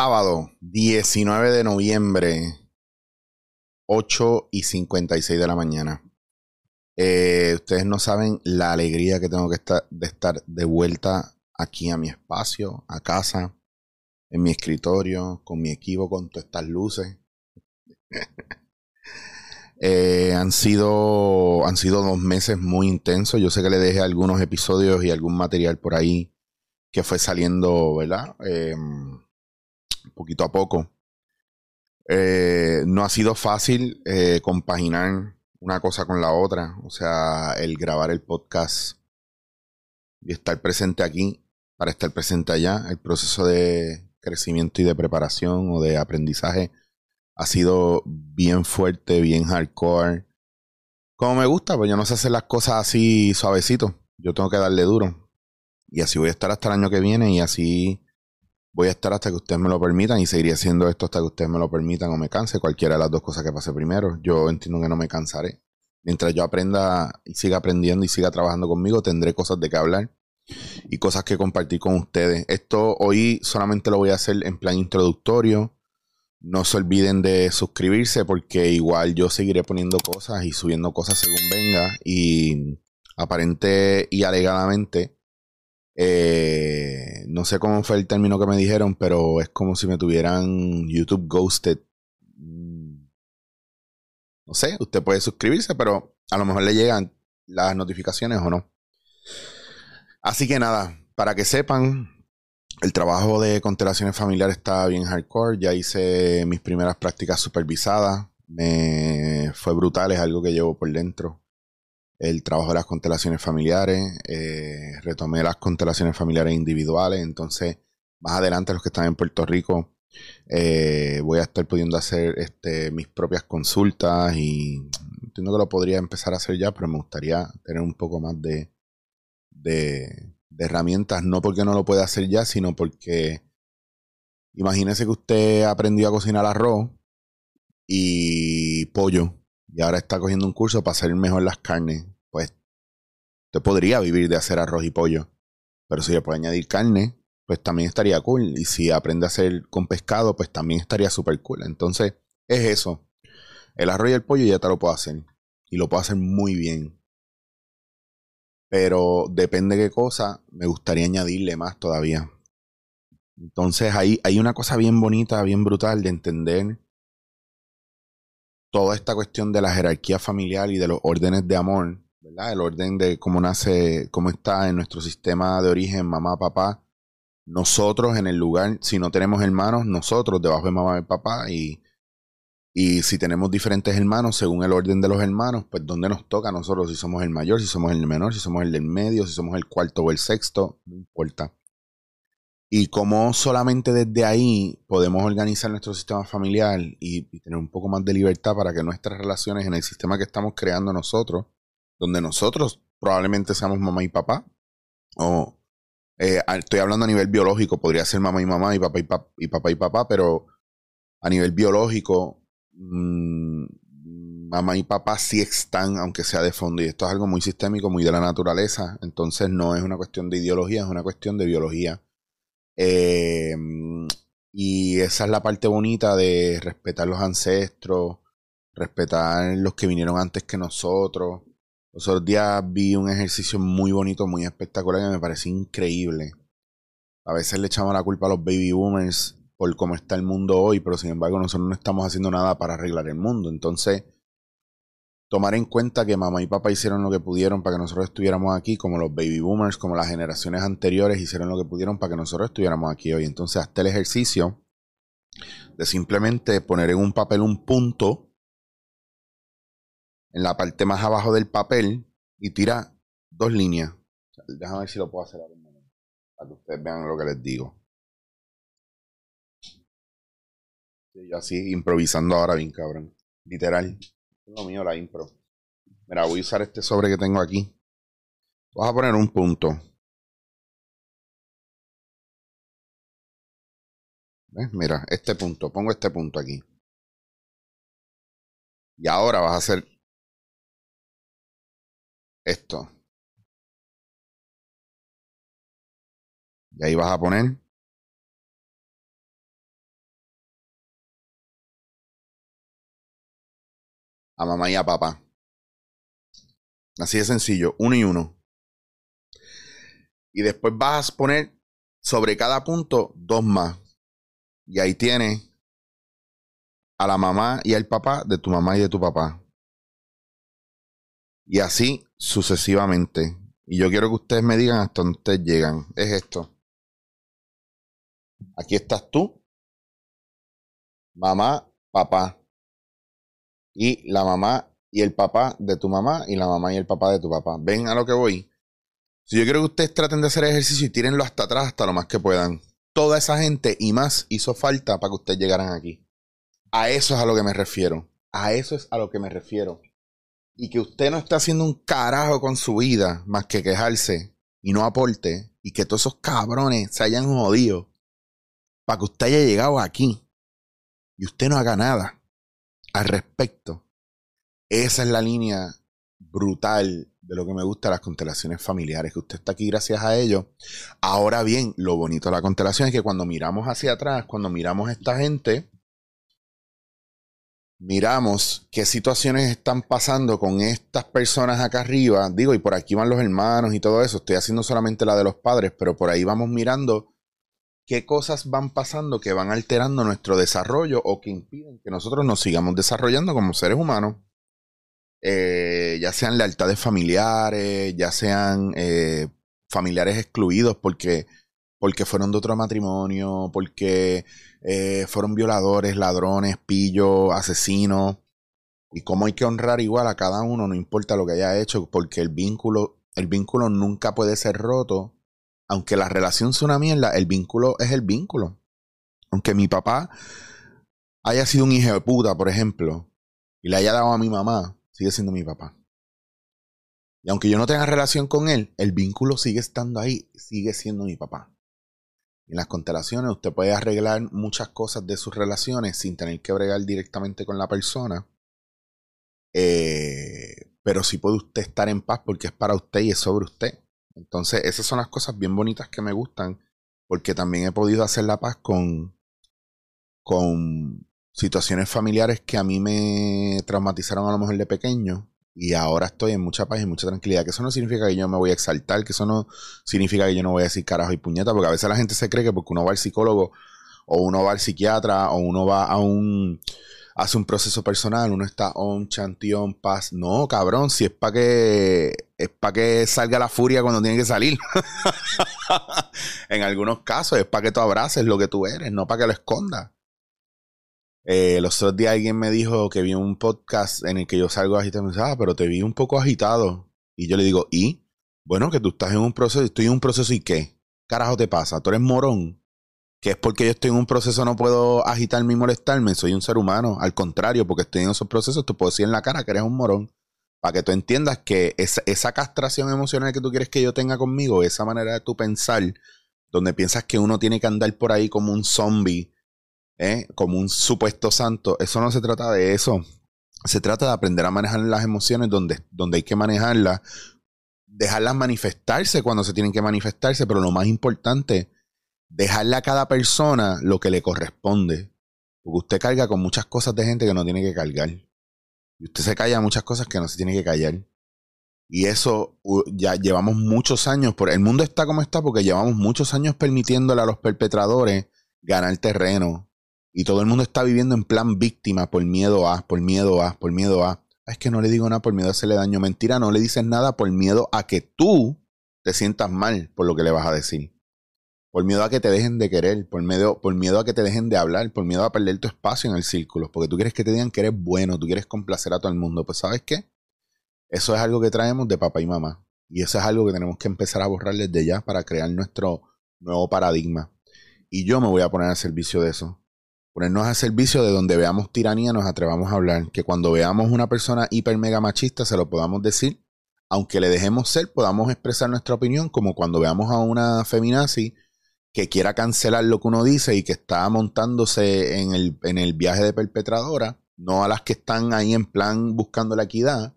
Sábado 19 de noviembre, 8 y 56 de la mañana. Eh, ustedes no saben la alegría que tengo que estar, de estar de vuelta aquí a mi espacio, a casa, en mi escritorio, con mi equipo, con todas estas luces. Eh, han, sido, han sido dos meses muy intensos. Yo sé que le dejé algunos episodios y algún material por ahí que fue saliendo, ¿verdad? Eh, poquito a poco. Eh, no ha sido fácil eh, compaginar una cosa con la otra. O sea, el grabar el podcast y estar presente aquí para estar presente allá. El proceso de crecimiento y de preparación o de aprendizaje ha sido bien fuerte, bien hardcore. Como me gusta, pues yo no sé hacer las cosas así suavecito. Yo tengo que darle duro. Y así voy a estar hasta el año que viene y así voy a estar hasta que ustedes me lo permitan y seguiré haciendo esto hasta que ustedes me lo permitan o me canse, cualquiera de las dos cosas que pase primero. Yo entiendo que no me cansaré. Mientras yo aprenda y siga aprendiendo y siga trabajando conmigo, tendré cosas de que hablar y cosas que compartir con ustedes. Esto hoy solamente lo voy a hacer en plan introductorio. No se olviden de suscribirse porque igual yo seguiré poniendo cosas y subiendo cosas según venga y aparente y alegadamente eh, no sé cómo fue el término que me dijeron, pero es como si me tuvieran YouTube ghosted. No sé, usted puede suscribirse, pero a lo mejor le llegan las notificaciones o no. Así que nada, para que sepan, el trabajo de constelaciones familiares está bien hardcore. Ya hice mis primeras prácticas supervisadas. Me fue brutal, es algo que llevo por dentro el trabajo de las constelaciones familiares, eh, retomé las constelaciones familiares individuales, entonces más adelante los que están en Puerto Rico eh, voy a estar pudiendo hacer este, mis propias consultas y entiendo que lo podría empezar a hacer ya, pero me gustaría tener un poco más de, de, de herramientas, no porque no lo pueda hacer ya, sino porque imagínese que usted aprendió a cocinar arroz y pollo y ahora está cogiendo un curso para hacer mejor las carnes, pues usted podría vivir de hacer arroz y pollo. Pero si le puede añadir carne, pues también estaría cool. Y si aprende a hacer con pescado, pues también estaría súper cool. Entonces, es eso. El arroz y el pollo ya te lo puedo hacer. Y lo puedo hacer muy bien. Pero depende de qué cosa, me gustaría añadirle más todavía. Entonces ahí hay una cosa bien bonita, bien brutal de entender toda esta cuestión de la jerarquía familiar y de los órdenes de amor, ¿verdad? El orden de cómo nace, cómo está en nuestro sistema de origen mamá, papá, nosotros en el lugar, si no tenemos hermanos, nosotros debajo de mamá y papá y, y si tenemos diferentes hermanos, según el orden de los hermanos, pues dónde nos toca a nosotros, si somos el mayor, si somos el menor, si somos el del medio, si somos el cuarto o el sexto, no importa y cómo solamente desde ahí podemos organizar nuestro sistema familiar y, tener un poco más de libertad para que nuestras relaciones en el sistema que estamos creando nosotros, donde nosotros probablemente seamos mamá y papá, o eh, estoy hablando a nivel biológico, podría ser mamá y mamá y papá y, y papá y papá, pero a nivel biológico, mmm, mamá y papá sí están, aunque sea de fondo, y esto es algo muy sistémico, muy de la naturaleza, entonces no es una cuestión de ideología, es una cuestión de biología eh, y esa es la parte bonita de respetar los ancestros, respetar los que vinieron antes que nosotros. Los otros días vi un ejercicio muy bonito, muy espectacular, que me pareció increíble. A veces le echamos la culpa a los baby boomers por cómo está el mundo hoy, pero sin embargo nosotros no estamos haciendo nada para arreglar el mundo. Entonces, tomar en cuenta que mamá y papá hicieron lo que pudieron para que nosotros estuviéramos aquí, como los baby boomers, como las generaciones anteriores hicieron lo que pudieron para que nosotros estuviéramos aquí hoy. Entonces, hasta el ejercicio de simplemente poner en un papel un punto en la parte más abajo del papel y tira dos líneas. Déjame ver si lo puedo hacer ahora para que ustedes vean lo que les digo. Yo así improvisando ahora bien cabrón. Literal lo mío, la impro. Mira, voy a usar este sobre que tengo aquí. Vas a poner un punto. ¿Ves? Mira, este punto. Pongo este punto aquí. Y ahora vas a hacer esto. Y ahí vas a poner a mamá y a papá. Así de sencillo, uno y uno. Y después vas a poner sobre cada punto dos más. Y ahí tienes a la mamá y al papá de tu mamá y de tu papá. Y así sucesivamente. Y yo quiero que ustedes me digan hasta dónde ustedes llegan. Es esto. Aquí estás tú, mamá, papá. Y la mamá y el papá de tu mamá y la mamá y el papá de tu papá. ¿Ven a lo que voy? Si yo quiero que ustedes traten de hacer ejercicio y tírenlo hasta atrás hasta lo más que puedan. Toda esa gente y más hizo falta para que ustedes llegaran aquí. A eso es a lo que me refiero. A eso es a lo que me refiero. Y que usted no está haciendo un carajo con su vida más que quejarse y no aporte. Y que todos esos cabrones se hayan jodido para que usted haya llegado aquí. Y usted no haga nada al respecto. Esa es la línea brutal de lo que me gusta las constelaciones familiares, que usted está aquí gracias a ello. Ahora bien, lo bonito de la constelación es que cuando miramos hacia atrás, cuando miramos a esta gente, miramos qué situaciones están pasando con estas personas acá arriba, digo, y por aquí van los hermanos y todo eso, estoy haciendo solamente la de los padres, pero por ahí vamos mirando qué cosas van pasando que van alterando nuestro desarrollo o que impiden que nosotros nos sigamos desarrollando como seres humanos. Eh, ya sean lealtades familiares, ya sean eh, familiares excluidos porque, porque fueron de otro matrimonio, porque eh, fueron violadores, ladrones, pillos, asesinos. Y cómo hay que honrar igual a cada uno, no importa lo que haya hecho, porque el vínculo, el vínculo nunca puede ser roto. Aunque la relación sea una mierda, el vínculo es el vínculo. Aunque mi papá haya sido un hijo de puta, por ejemplo, y le haya dado a mi mamá, sigue siendo mi papá. Y aunque yo no tenga relación con él, el vínculo sigue estando ahí, sigue siendo mi papá. En las constelaciones usted puede arreglar muchas cosas de sus relaciones sin tener que bregar directamente con la persona. Eh, pero sí puede usted estar en paz porque es para usted y es sobre usted. Entonces, esas son las cosas bien bonitas que me gustan porque también he podido hacer la paz con, con situaciones familiares que a mí me traumatizaron a lo mejor de pequeño y ahora estoy en mucha paz y mucha tranquilidad. Que eso no significa que yo me voy a exaltar, que eso no significa que yo no voy a decir carajo y puñeta, porque a veces la gente se cree que porque uno va al psicólogo o uno va al psiquiatra o uno va a un hace un proceso personal, uno está on, chantión, paz. No, cabrón, si es para que es para que salga la furia cuando tiene que salir. en algunos casos es para que tú abraces lo que tú eres, no para que lo escondas. Eh, los otros días alguien me dijo que vi un podcast en el que yo salgo agitado y me ah, pero te vi un poco agitado. Y yo le digo, ¿y? Bueno, que tú estás en un proceso, estoy en un proceso y qué? Carajo te pasa, tú eres morón. Que es porque yo estoy en un proceso, no puedo agitarme y molestarme, soy un ser humano. Al contrario, porque estoy en esos procesos, te puedo decir en la cara que eres un morón. Para que tú entiendas que esa, castración emocional que tú quieres que yo tenga conmigo, esa manera de tú pensar, donde piensas que uno tiene que andar por ahí como un zombie ¿eh? como un supuesto santo. Eso no se trata de eso. Se trata de aprender a manejar las emociones donde, donde hay que manejarlas, dejarlas manifestarse cuando se tienen que manifestarse, pero lo más importante, dejarle a cada persona lo que le corresponde. Porque usted carga con muchas cosas de gente que no tiene que cargar. Y usted se calla muchas cosas que no se tiene que callar. Y eso ya llevamos muchos años. Por, el mundo está como está porque llevamos muchos años permitiéndole a los perpetradores ganar terreno, y todo el mundo está viviendo en plan víctima por miedo a, por miedo a, por miedo a. Ah, es que no le digo nada por miedo a hacerle daño. Mentira, no le dices nada por miedo a que tú te sientas mal por lo que le vas a decir. Por miedo a que te dejen de querer, por miedo, por miedo a que te dejen de hablar, por miedo a perder tu espacio en el círculo, porque tú quieres que te digan que eres bueno, tú quieres complacer a todo el mundo. Pues sabes qué? Eso es algo que traemos de papá y mamá. Y eso es algo que tenemos que empezar a borrar desde ya para crear nuestro nuevo paradigma. Y yo me voy a poner al servicio de eso ponernos a servicio de donde veamos tiranía nos atrevamos a hablar, que cuando veamos una persona hiper mega machista se lo podamos decir, aunque le dejemos ser, podamos expresar nuestra opinión, como cuando veamos a una feminazi que quiera cancelar lo que uno dice y que está montándose en el, en el viaje de perpetradora, no a las que están ahí en plan buscando la equidad,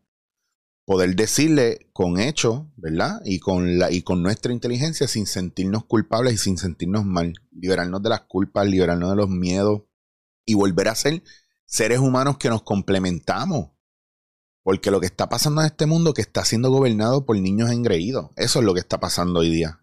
poder decirle con hecho, ¿verdad? Y con, la, y con nuestra inteligencia sin sentirnos culpables y sin sentirnos mal, liberarnos de las culpas, liberarnos de los miedos, y volver a ser seres humanos que nos complementamos. Porque lo que está pasando en este mundo que está siendo gobernado por niños engreídos, eso es lo que está pasando hoy día.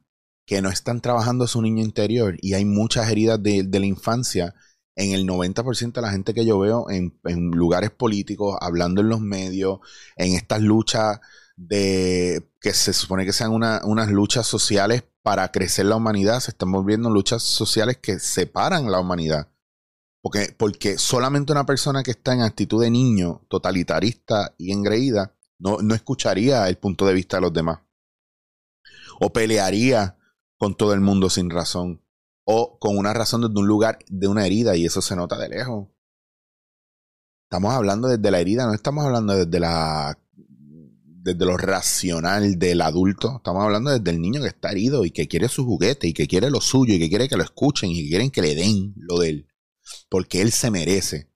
Que no están trabajando su niño interior y hay muchas heridas de, la infancia en el 90% de la gente que yo veo en, lugares políticos, hablando en los medios, en estas luchas de que se supone que sean unas luchas sociales para crecer la humanidad, se están volviendo luchas sociales que separan la humanidad. Porque, porque solamente una persona que está en actitud de niño, totalitarista y engreída, no, no escucharía el punto de vista de los demás. O pelearía con todo el mundo sin razón. O con una razón desde un lugar de una herida, y eso se nota de lejos. Estamos hablando desde la herida, no estamos hablando desde la desde lo racional del adulto, estamos hablando desde el niño que está herido y que quiere su juguete y que quiere lo suyo y que quiere que lo escuchen y que quieren que le den lo de él porque Él se merece.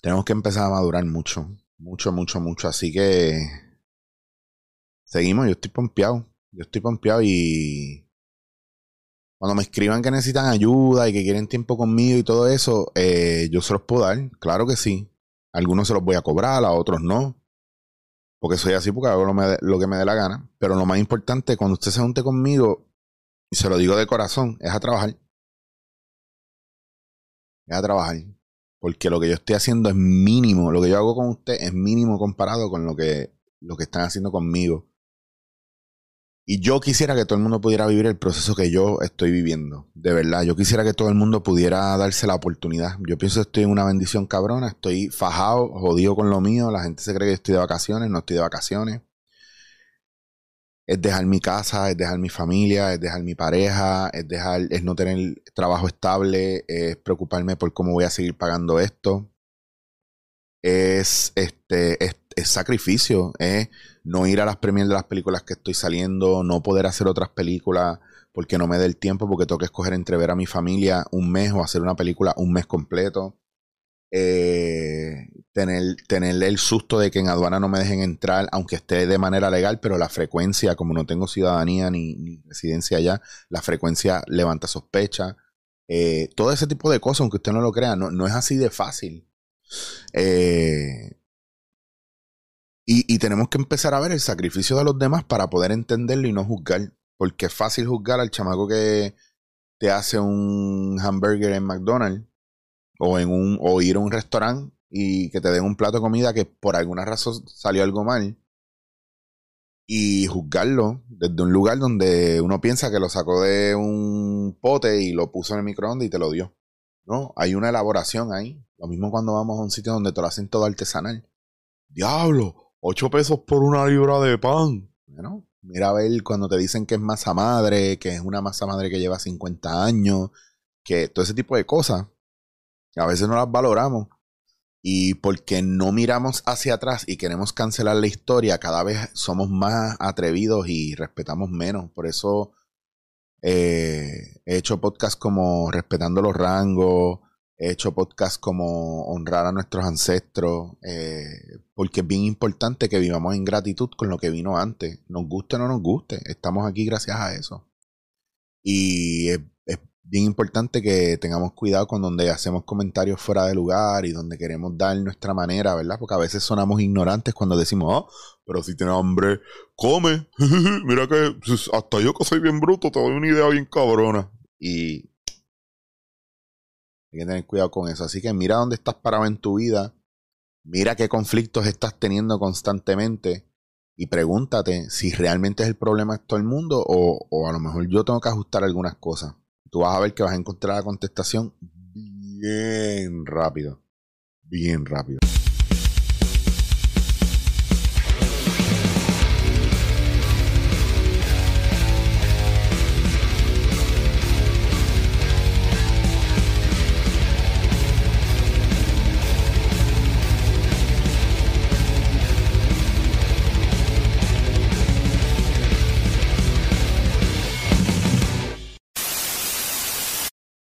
Tenemos que empezar a madurar mucho, mucho, mucho, mucho. Así que seguimos, yo estoy pompeado, yo estoy pompeado y cuando me escriban que necesitan ayuda y que quieren tiempo conmigo y todo eso, eh, yo se los puedo dar, claro que sí. algunos se los voy a cobrar, a otros no. Porque soy así porque hago lo, que me dé la gana. Pero lo más importante, cuando usted se junte conmigo, y se lo digo de corazón, es a trabajar a trabajar. Porque lo que yo estoy haciendo es mínimo. Lo que yo hago con usted es mínimo comparado con lo que, lo que están haciendo conmigo. Y yo quisiera que todo el mundo pudiera vivir el proceso que yo estoy viviendo. De verdad, yo quisiera que todo el mundo pudiera darse la oportunidad. Yo pienso que estoy en una bendición cabrona. Estoy fajado, jodido con lo mío. La gente se cree que estoy de vacaciones. No estoy de vacaciones es dejar mi casa, es dejar mi familia, es dejar mi pareja, es dejar, es no tener trabajo estable, es preocuparme por cómo voy a seguir pagando esto. Es este, es, sacrificio, es no ir a las premiers de las películas que estoy saliendo, no poder hacer otras películas porque no me dé el tiempo, porque tengo que escoger entre ver a mi familia un mes o hacer una película un mes completo. Eh, tener, tener el susto de que en aduana no me dejen entrar, aunque esté de manera legal, pero la frecuencia, como no tengo ciudadanía ni, residencia allá, la frecuencia levanta sospecha. Eh, todo ese tipo de cosas, aunque usted no lo crea, no, es así de fácil. Eh, y, tenemos que empezar a ver el sacrificio de los demás para poder entenderlo y no juzgar. Porque es fácil juzgar al chamaco que te hace un hamburger en McDonald's o, o ir a un restaurante y que te den un plato de comida que por alguna razón salió algo mal y juzgarlo desde un lugar donde uno piensa que lo sacó de un pote y lo puso en el microondas y te lo dio. No, hay una elaboración ahí. Lo mismo cuando vamos a un sitio donde te lo hacen todo artesanal. Diablo, 8 pesos por una libra de pan. Bueno, mira a ver cuando te dicen que es masa madre, que es una masa madre que lleva 50 años, que todo ese tipo de cosas a veces no las valoramos. Y porque no miramos hacia atrás y queremos cancelar la historia, cada vez somos más atrevidos y respetamos menos. Por eso eh, he hecho podcasts como Respetando los Rangos, he hecho podcasts como Honrar a nuestros ancestros, eh, porque es bien importante que vivamos en gratitud con lo que vino antes. Nos guste o no nos guste, estamos aquí gracias a eso. Y es bien importante que tengamos cuidado con donde hacemos comentarios fuera de lugar y donde queremos dar nuestra manera, ¿verdad? Porque a veces sonamos ignorantes cuando decimos, oh, pero si tienes hambre, come. Mira que pues, hasta yo que soy bien bruto te doy una idea bien cabrona. Y hay que tener cuidado con eso. Así que mira dónde estás parado en tu vida. Mira qué conflictos estás teniendo constantemente. Y pregúntate si realmente es el problema de todo el mundo o, o a lo mejor yo tengo que ajustar algunas cosas tú vas a ver que vas a encontrar la contestación bien rápido. Bien rápido.